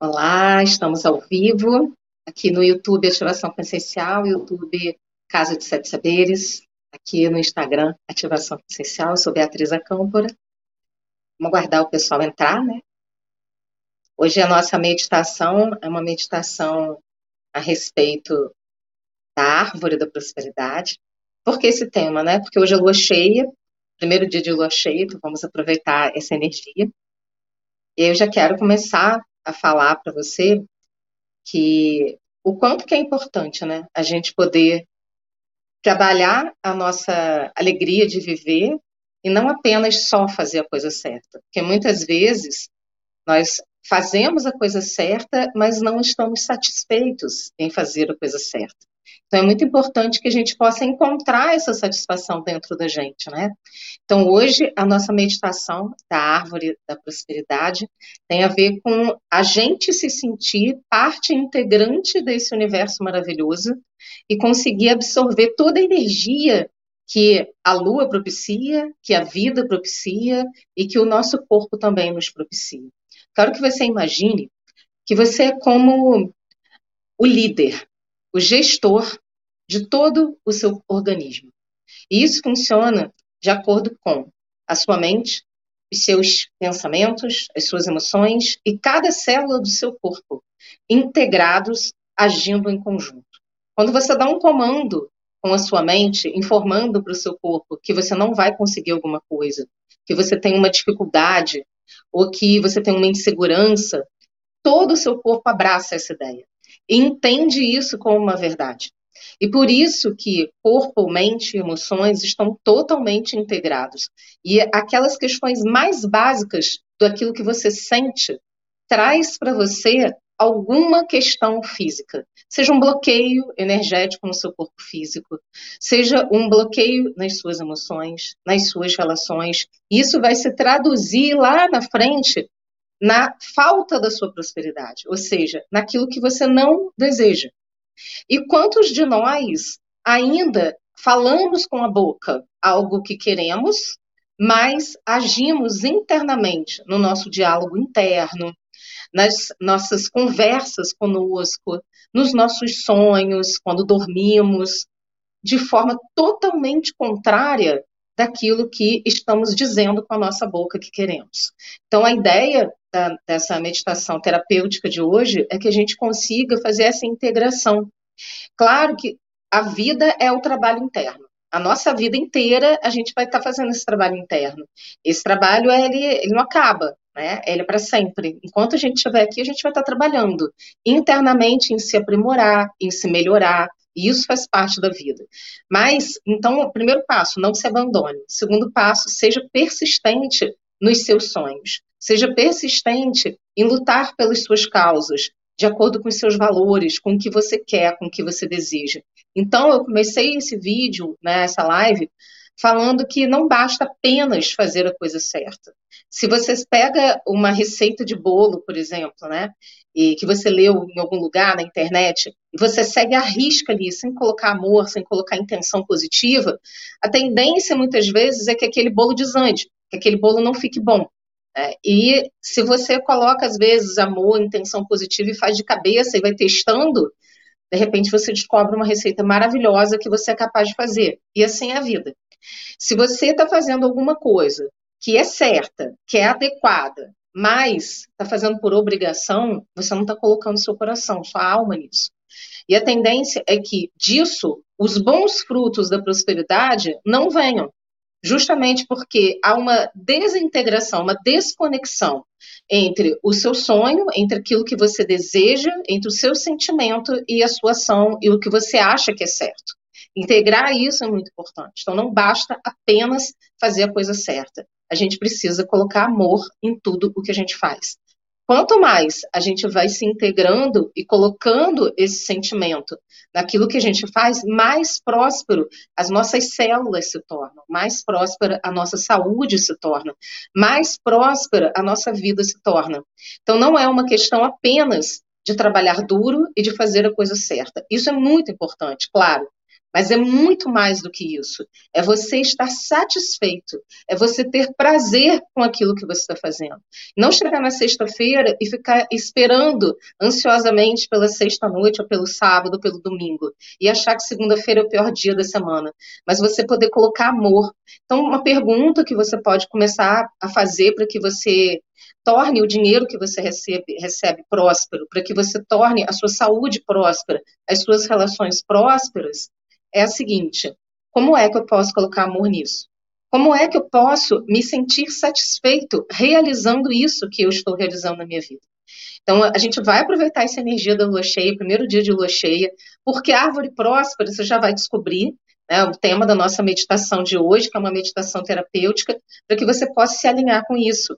Olá, estamos ao vivo aqui no YouTube Ativação Consciencial, YouTube Casa de Sete Saberes, aqui no Instagram Ativação Consciencial. Sou Beatriz Acâmpora. Vamos aguardar o pessoal entrar, né? Hoje a nossa meditação é uma meditação a respeito da árvore da prosperidade. Por que esse tema, né? Porque hoje é lua cheia, primeiro dia de lua cheia, então vamos aproveitar essa energia. E eu já quero começar a falar para você que o quanto que é importante, né, a gente poder trabalhar a nossa alegria de viver e não apenas só fazer a coisa certa, porque muitas vezes nós fazemos a coisa certa, mas não estamos satisfeitos em fazer a coisa certa. Então, é muito importante que a gente possa encontrar essa satisfação dentro da gente, né? Então, hoje, a nossa meditação da árvore da prosperidade tem a ver com a gente se sentir parte integrante desse universo maravilhoso e conseguir absorver toda a energia que a lua propicia, que a vida propicia e que o nosso corpo também nos propicia. Quero que você imagine que você é como o líder o gestor de todo o seu organismo. E isso funciona de acordo com a sua mente, os seus pensamentos, as suas emoções e cada célula do seu corpo integrados agindo em conjunto. Quando você dá um comando com a sua mente, informando para o seu corpo que você não vai conseguir alguma coisa, que você tem uma dificuldade ou que você tem uma insegurança, todo o seu corpo abraça essa ideia entende isso como uma verdade. E por isso que corpo, mente e emoções estão totalmente integrados. E aquelas questões mais básicas daquilo que você sente traz para você alguma questão física, seja um bloqueio energético no seu corpo físico, seja um bloqueio nas suas emoções, nas suas relações. Isso vai se traduzir lá na frente na falta da sua prosperidade, ou seja, naquilo que você não deseja. E quantos de nós ainda falamos com a boca algo que queremos, mas agimos internamente no nosso diálogo interno, nas nossas conversas conosco, nos nossos sonhos, quando dormimos, de forma totalmente contrária daquilo que estamos dizendo com a nossa boca que queremos. Então, a ideia da, dessa meditação terapêutica de hoje é que a gente consiga fazer essa integração. Claro que a vida é o trabalho interno. A nossa vida inteira a gente vai estar fazendo esse trabalho interno. Esse trabalho ele, ele não acaba, né? Ele é para sempre. Enquanto a gente estiver aqui, a gente vai estar trabalhando internamente em se aprimorar, em se melhorar. E isso faz parte da vida. Mas, então, o primeiro passo, não se abandone. Segundo passo, seja persistente nos seus sonhos. Seja persistente em lutar pelas suas causas, de acordo com os seus valores, com o que você quer, com o que você deseja. Então, eu comecei esse vídeo, né, essa live, falando que não basta apenas fazer a coisa certa. Se você pega uma receita de bolo, por exemplo, né, e que você leu em algum lugar na internet, e você segue a risca ali, sem colocar amor, sem colocar intenção positiva, a tendência muitas vezes é que aquele bolo desande, que aquele bolo não fique bom. É, e se você coloca, às vezes, amor, intenção positiva e faz de cabeça e vai testando, de repente você descobre uma receita maravilhosa que você é capaz de fazer. E assim é a vida. Se você está fazendo alguma coisa que é certa, que é adequada, mas está fazendo por obrigação, você não está colocando seu coração, sua alma nisso. E a tendência é que disso os bons frutos da prosperidade não venham justamente porque há uma desintegração, uma desconexão entre o seu sonho, entre aquilo que você deseja, entre o seu sentimento e a sua ação e o que você acha que é certo. Integrar isso é muito importante. Então, não basta apenas fazer a coisa certa. A gente precisa colocar amor em tudo o que a gente faz. Quanto mais a gente vai se integrando e colocando esse sentimento naquilo que a gente faz, mais próspero as nossas células se tornam, mais próspera a nossa saúde se torna, mais próspera a nossa vida se torna. Então, não é uma questão apenas de trabalhar duro e de fazer a coisa certa. Isso é muito importante, claro. Mas é muito mais do que isso. É você estar satisfeito, é você ter prazer com aquilo que você está fazendo. Não chegar na sexta-feira e ficar esperando ansiosamente pela sexta-noite, ou pelo sábado, ou pelo domingo, e achar que segunda-feira é o pior dia da semana. Mas você poder colocar amor. Então, uma pergunta que você pode começar a fazer para que você torne o dinheiro que você recebe, recebe próspero, para que você torne a sua saúde próspera, as suas relações prósperas, é a seguinte: como é que eu posso colocar amor nisso? Como é que eu posso me sentir satisfeito realizando isso que eu estou realizando na minha vida? Então, a gente vai aproveitar essa energia da lua cheia, primeiro dia de lua cheia, porque árvore próspera, você já vai descobrir, né, o tema da nossa meditação de hoje, que é uma meditação terapêutica, para que você possa se alinhar com isso.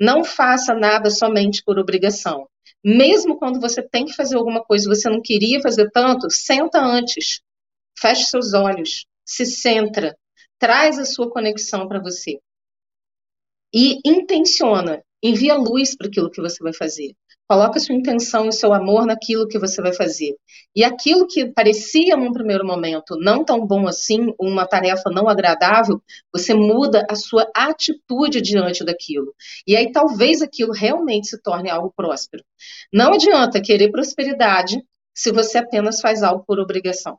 Não faça nada somente por obrigação. Mesmo quando você tem que fazer alguma coisa e você não queria fazer tanto, senta antes. Feche seus olhos, se centra, traz a sua conexão para você. E intenciona, envia luz para aquilo que você vai fazer. Coloca sua intenção e seu amor naquilo que você vai fazer. E aquilo que parecia num primeiro momento não tão bom assim, uma tarefa não agradável, você muda a sua atitude diante daquilo. E aí talvez aquilo realmente se torne algo próspero. Não adianta querer prosperidade se você apenas faz algo por obrigação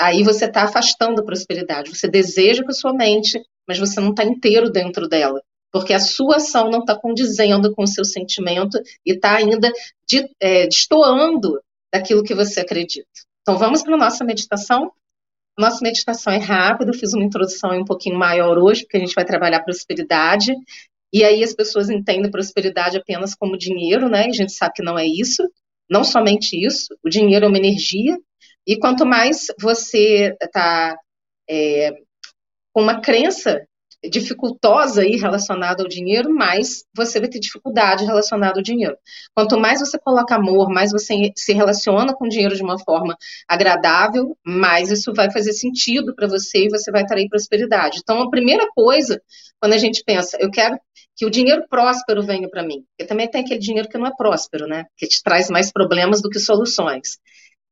aí você está afastando a prosperidade. Você deseja com a sua mente, mas você não está inteiro dentro dela. Porque a sua ação não está condizendo com o seu sentimento e está ainda de, é, destoando daquilo que você acredita. Então vamos para a nossa meditação. Nossa meditação é rápida, fiz uma introdução um pouquinho maior hoje, porque a gente vai trabalhar prosperidade. E aí as pessoas entendem prosperidade apenas como dinheiro, né? E a gente sabe que não é isso. Não somente isso. O dinheiro é uma energia e quanto mais você está é, com uma crença dificultosa aí relacionada ao dinheiro, mais você vai ter dificuldade relacionada ao dinheiro. Quanto mais você coloca amor, mais você se relaciona com o dinheiro de uma forma agradável, mais isso vai fazer sentido para você e você vai trazer prosperidade. Então, a primeira coisa, quando a gente pensa, eu quero que o dinheiro próspero venha para mim, porque também tem aquele dinheiro que não é próspero, né? Que te traz mais problemas do que soluções.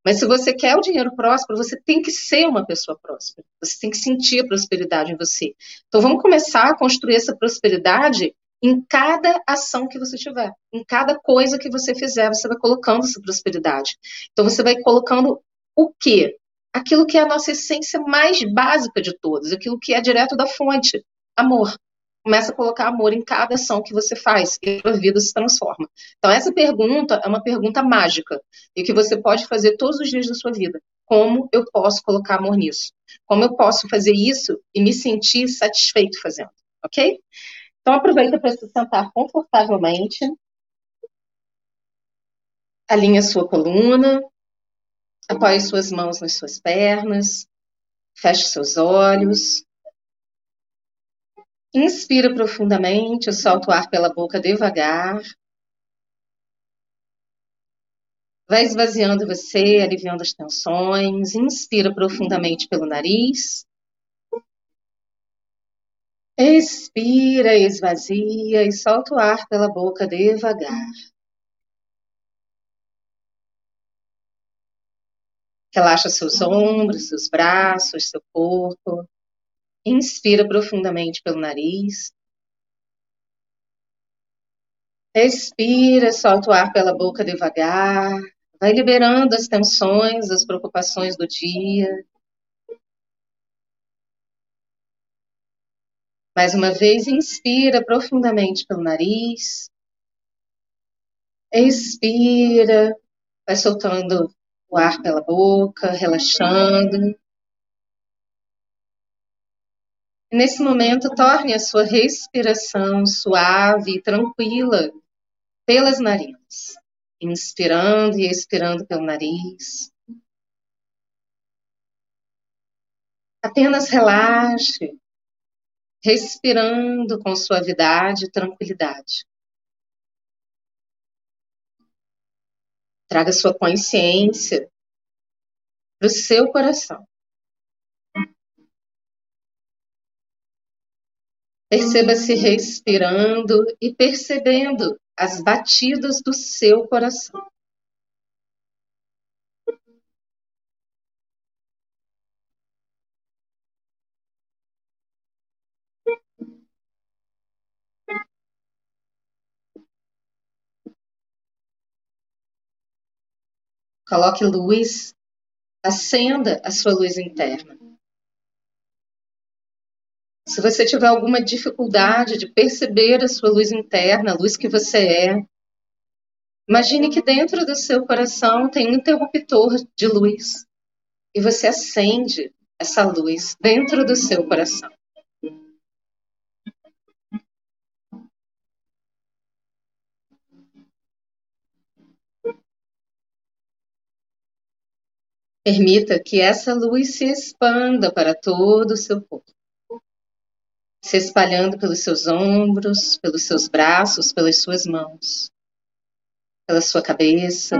Mas se você quer o dinheiro próspero, você tem que ser uma pessoa próspera. Você tem que sentir a prosperidade em você. Então vamos começar a construir essa prosperidade em cada ação que você tiver, em cada coisa que você fizer, você vai colocando essa prosperidade. Então você vai colocando o quê? Aquilo que é a nossa essência mais básica de todas, aquilo que é direto da fonte, amor. Começa a colocar amor em cada ação que você faz e a sua vida se transforma. Então, essa pergunta é uma pergunta mágica e que você pode fazer todos os dias da sua vida. Como eu posso colocar amor nisso? Como eu posso fazer isso e me sentir satisfeito fazendo? Ok? Então, aproveita para se sentar confortavelmente. Alinhe a sua coluna. Apoie suas mãos nas suas pernas. Feche seus olhos. Inspira profundamente, solta o ar pela boca devagar. Vai esvaziando você, aliviando as tensões. Inspira profundamente pelo nariz. Expira, esvazia e solta o ar pela boca devagar. Relaxa seus ombros, seus braços, seu corpo. Inspira profundamente pelo nariz. Expira, solta o ar pela boca devagar. Vai liberando as tensões, as preocupações do dia. Mais uma vez, inspira profundamente pelo nariz. Expira, vai soltando o ar pela boca, relaxando. Nesse momento, torne a sua respiração suave e tranquila pelas narinas, inspirando e expirando pelo nariz. Apenas relaxe, respirando com suavidade e tranquilidade. Traga sua consciência para o seu coração. Perceba-se respirando e percebendo as batidas do seu coração. Coloque luz, acenda a sua luz interna. Se você tiver alguma dificuldade de perceber a sua luz interna, a luz que você é, imagine que dentro do seu coração tem um interruptor de luz e você acende essa luz dentro do seu coração. Permita que essa luz se expanda para todo o seu corpo, se espalhando pelos seus ombros, pelos seus braços, pelas suas mãos, pela sua cabeça,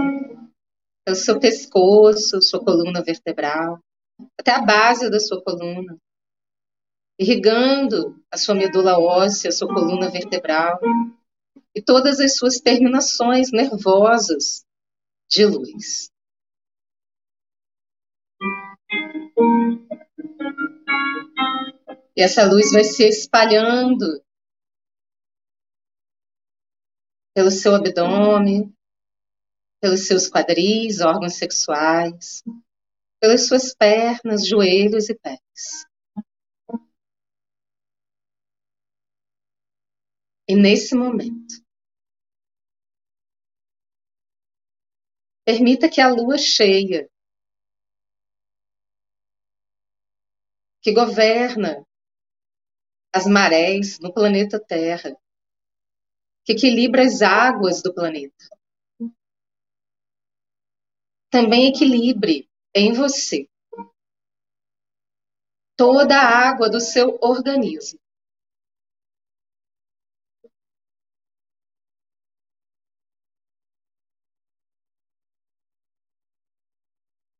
pelo seu pescoço, sua coluna vertebral, até a base da sua coluna, irrigando a sua medula óssea, a sua coluna vertebral e todas as suas terminações nervosas de luz. E essa luz vai se espalhando pelo seu abdômen, pelos seus quadris, órgãos sexuais, pelas suas pernas, joelhos e pés. E nesse momento, permita que a lua cheia, que governa as marés no planeta Terra, que equilibra as águas do planeta. Também equilibre em você toda a água do seu organismo.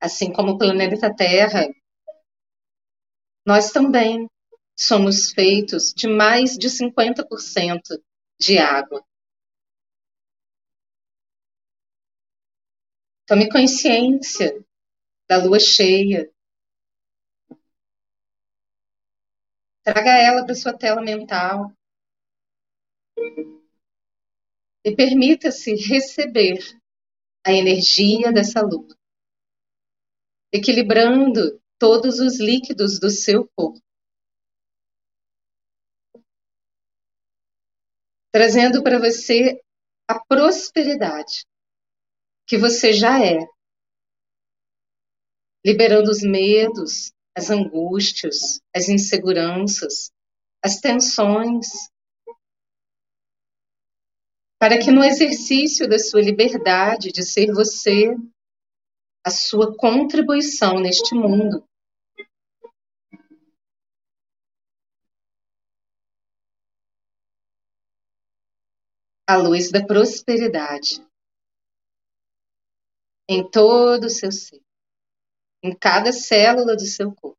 Assim como o planeta Terra, nós também somos feitos de mais de 50% de água. Tome consciência da lua cheia. Traga ela para sua tela mental. E permita-se receber a energia dessa lua, equilibrando todos os líquidos do seu corpo. Trazendo para você a prosperidade que você já é, liberando os medos, as angústias, as inseguranças, as tensões, para que no exercício da sua liberdade de ser você, a sua contribuição neste mundo, a luz da prosperidade em todo o seu ser, em cada célula do seu corpo.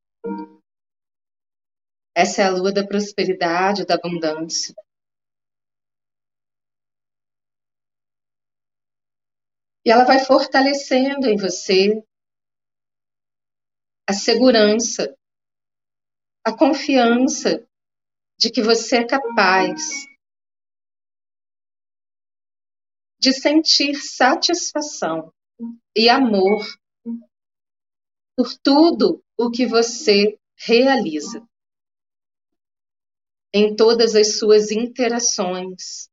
Essa é a lua da prosperidade, da abundância. E ela vai fortalecendo em você a segurança, a confiança de que você é capaz de sentir satisfação e amor por tudo o que você realiza em todas as suas interações.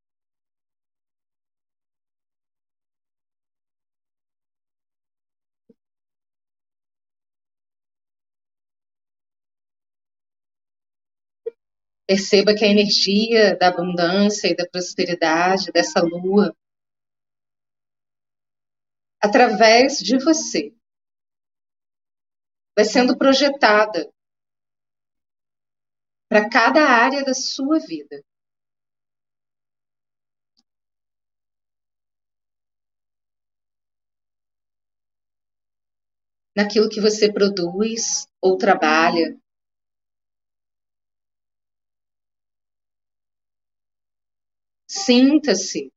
Perceba que a energia da abundância e da prosperidade dessa lua através de você. Vai sendo projetada para cada área da sua vida. Naquilo que você produz ou trabalha. Sinta-se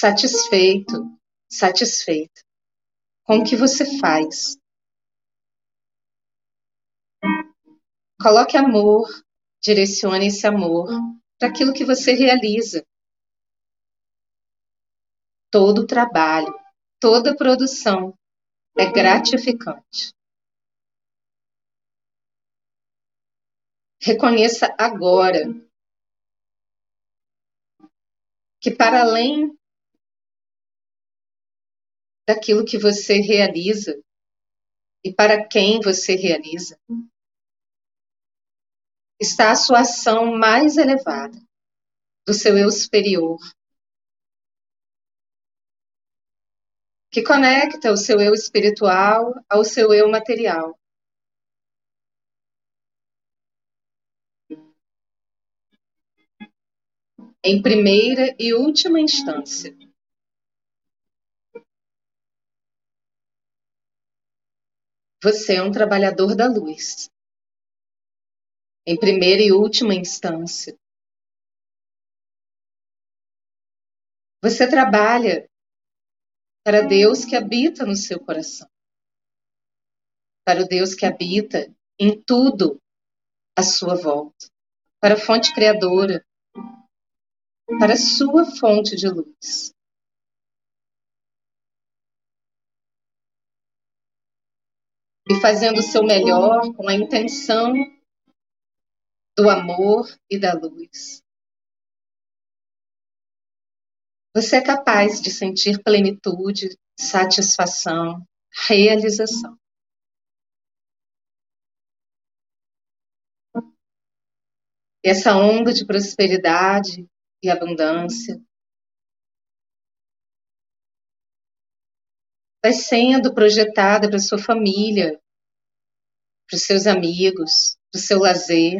satisfeito, satisfeita com o que você faz. Coloque amor, direcione esse amor para aquilo que você realiza. todo trabalho, toda produção é gratificante. Reconheça agora que, para além daquilo que você realiza e para quem você realiza, está a sua ação mais elevada do seu eu superior, que conecta o seu eu espiritual ao seu eu material. Em primeira e última instância. Você é um trabalhador da luz. Em primeira e última instância. Você trabalha para Deus que habita no seu coração, para o Deus que habita em tudo à sua volta, para a fonte criadora, para a sua fonte de luz. E fazendo o seu melhor com a intenção do amor e da luz. Você é capaz de sentir plenitude, satisfação, realização. Essa onda de prosperidade e abundância vai sendo projetada para sua família, para os seus amigos, para o seu lazer,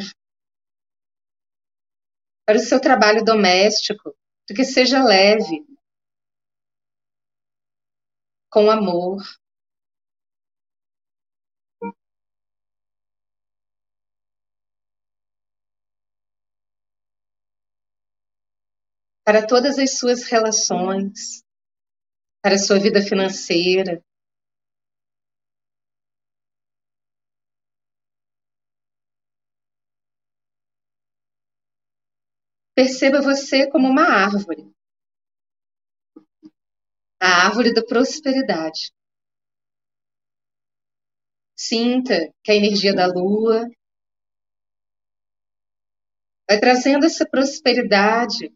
para o seu trabalho doméstico, para que seja leve, com amor. Para todas as suas relações, para a sua vida financeira, Perceba você como uma árvore. A árvore da prosperidade. Sinta que a energia da lua vai trazendo essa prosperidade,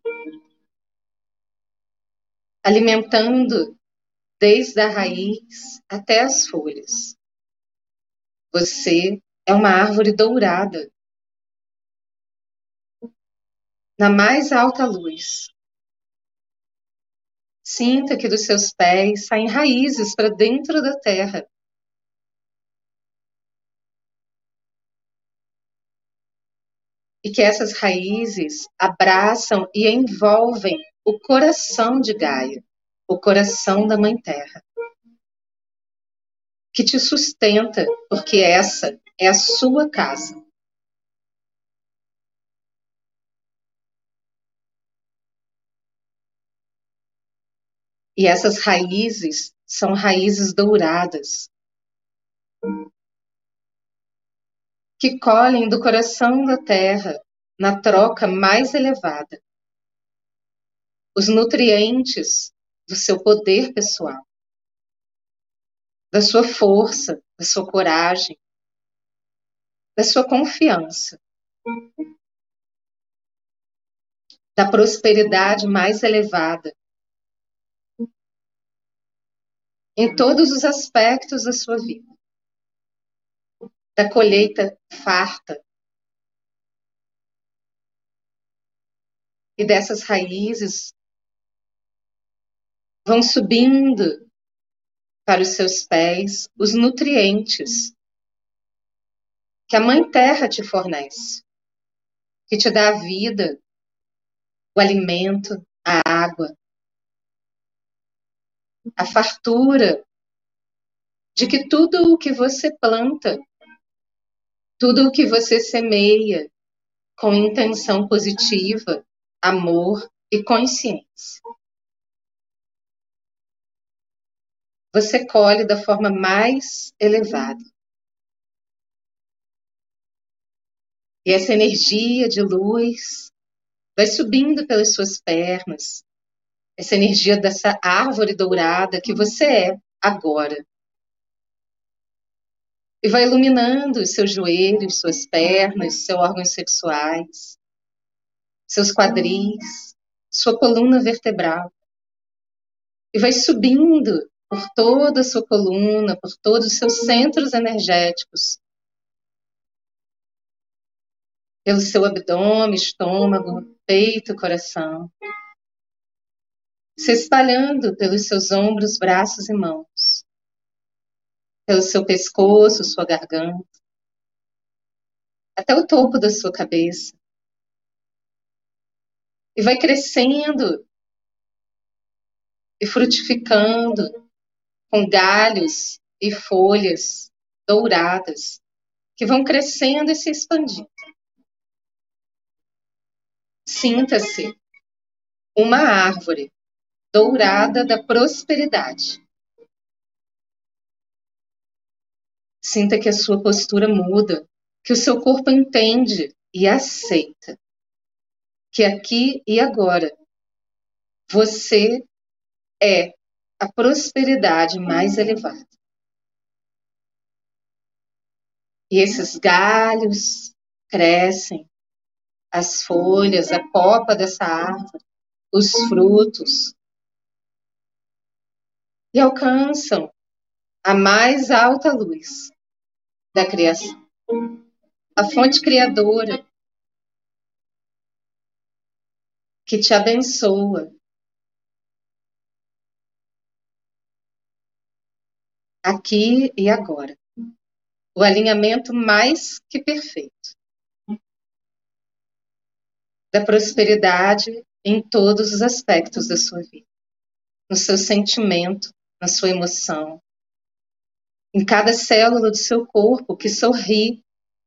alimentando desde a raiz até as folhas. Você é uma árvore dourada na mais alta luz. Sinta que dos seus pés saem raízes para dentro da terra. E que essas raízes abraçam e envolvem o coração de Gaia, o coração da Mãe Terra, que te sustenta, porque essa é a sua casa. E essas raízes são raízes douradas, que colhem do coração da terra, na troca mais elevada, os nutrientes do seu poder pessoal, da sua força, da sua coragem, da sua confiança, da prosperidade mais elevada, em todos os aspectos da sua vida. Da colheita farta. E dessas raízes vão subindo para os seus pés os nutrientes que a Mãe Terra te fornece, que te dá a vida, o alimento, a água, a fartura de que tudo o que você planta, tudo o que você semeia com intenção positiva, amor e consciência. Você colhe da forma mais elevada. E essa energia de luz vai subindo pelas suas pernas, essa energia dessa árvore dourada que você é agora. E vai iluminando os seus joelhos, suas pernas, seus órgãos sexuais, seus quadris, sua coluna vertebral. E vai subindo por toda a sua coluna, por todos os seus centros energéticos, pelo seu abdômen, estômago, peito, coração, se espalhando pelos seus ombros, braços e mãos, pelo seu pescoço, sua garganta, até o topo da sua cabeça. E vai crescendo e frutificando com galhos e folhas douradas que vão crescendo e se expandindo. Sinta-se uma árvore dourada da prosperidade. Sinta que a sua postura muda, que o seu corpo entende e aceita que aqui e agora você é a prosperidade mais elevada. E esses galhos crescem, as folhas, a copa dessa árvore, os frutos, e alcançam a mais alta luz da criação, a fonte criadora que te abençoa, aqui e agora. O alinhamento mais que perfeito. Da prosperidade em todos os aspectos da sua vida, no seu sentimento, na sua emoção, em cada célula do seu corpo que sorri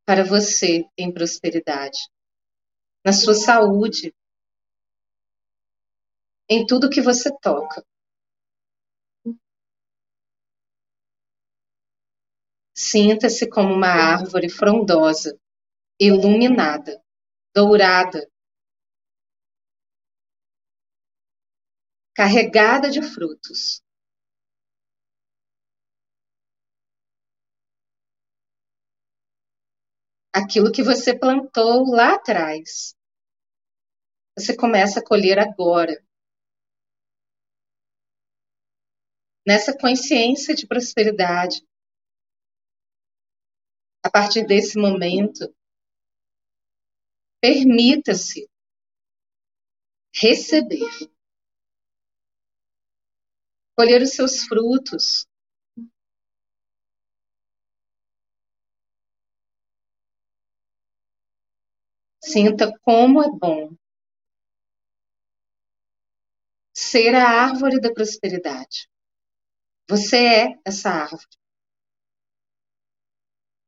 para você em prosperidade, na sua saúde, em tudo que você toca. Sinta-se como uma árvore frondosa, iluminada, dourada, carregada de frutos. Aquilo que você plantou lá atrás, você começa a colher agora. Nessa consciência de prosperidade, a partir desse momento, permita-se receber, colher os seus frutos. Sinta como é bom ser a árvore da prosperidade. Você é essa árvore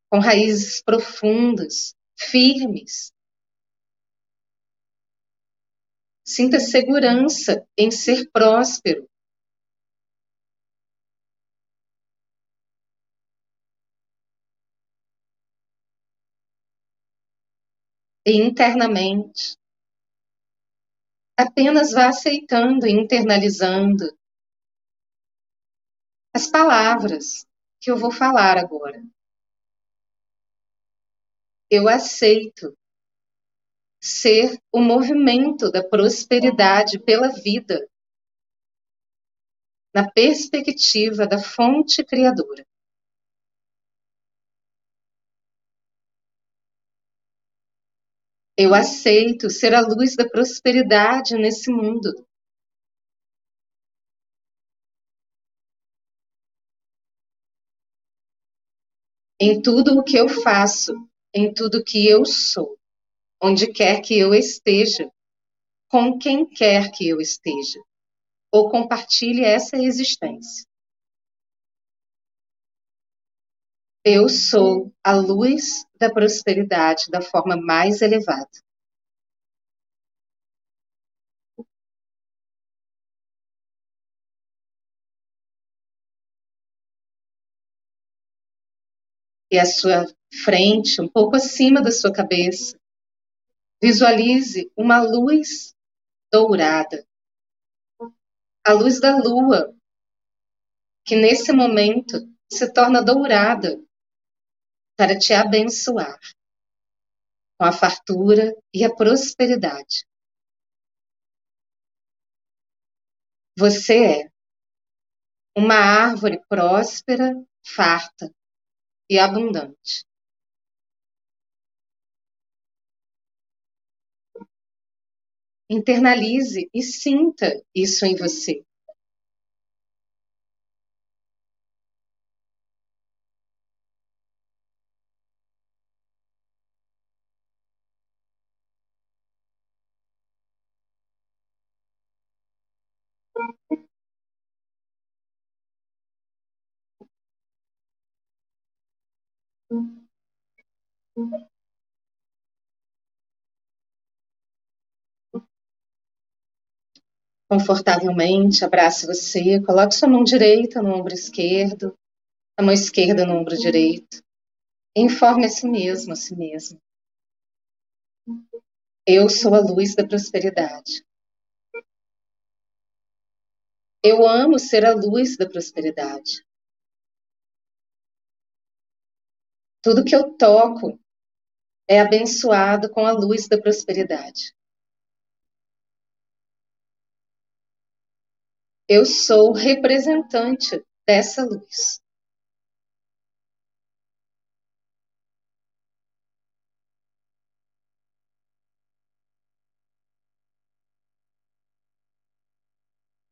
com raízes profundas, firmes. Sinta segurança em ser próspero. E internamente, apenas vá aceitando e internalizando as palavras que eu vou falar agora eu aceito ser o movimento da prosperidade pela vida, na perspectiva da fonte criadora. Eu aceito ser a luz da prosperidade nesse mundo. Em tudo o que eu faço, em tudo que eu sou, onde quer que eu esteja, com quem quer que eu esteja, ou compartilhe essa existência. Eu sou a luz da prosperidade da forma mais elevada. E a sua frente, um pouco acima da sua cabeça. Visualize uma luz dourada, a luz da lua, que nesse momento se torna dourada para te abençoar com a fartura e a prosperidade. Você é uma árvore próspera, farta e abundante. Internalize e sinta isso em você. Confortavelmente, abrace você, coloque sua mão direita no ombro esquerdo, a mão esquerda no ombro direito. Informe a si mesmo, a si mesmo. Eu sou a luz da prosperidade. Eu amo ser a luz da prosperidade. Tudo que eu toco é abençoado com a luz da prosperidade. Eu sou representante dessa luz.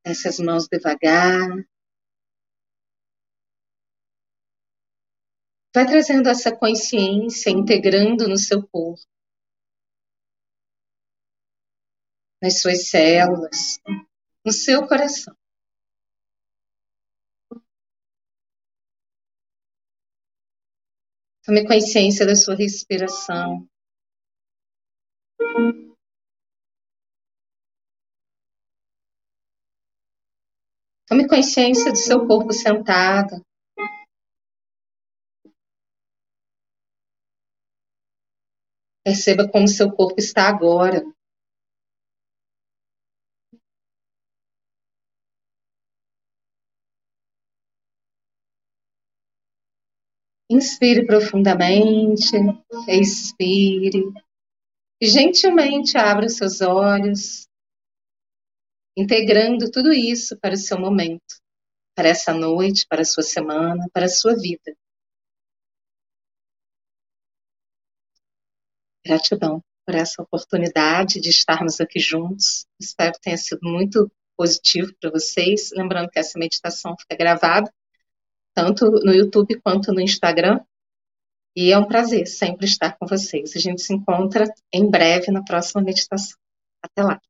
Essas mãos devagar. Vai trazendo essa consciência, integrando no seu corpo, nas suas células, no seu coração. Tome consciência da sua respiração. Tome consciência do seu corpo sentado. Perceba como seu corpo está agora. Inspire profundamente, expire. Gentilmente abra os seus olhos, integrando tudo isso para o seu momento, para essa noite, para a sua semana, para a sua vida. Gratidão por essa oportunidade de estarmos aqui juntos. Espero que tenha sido muito positivo para vocês. Lembrando que essa meditação fica gravada tanto no YouTube quanto no Instagram. E é um prazer sempre estar com vocês. A gente se encontra em breve na próxima meditação. Até lá.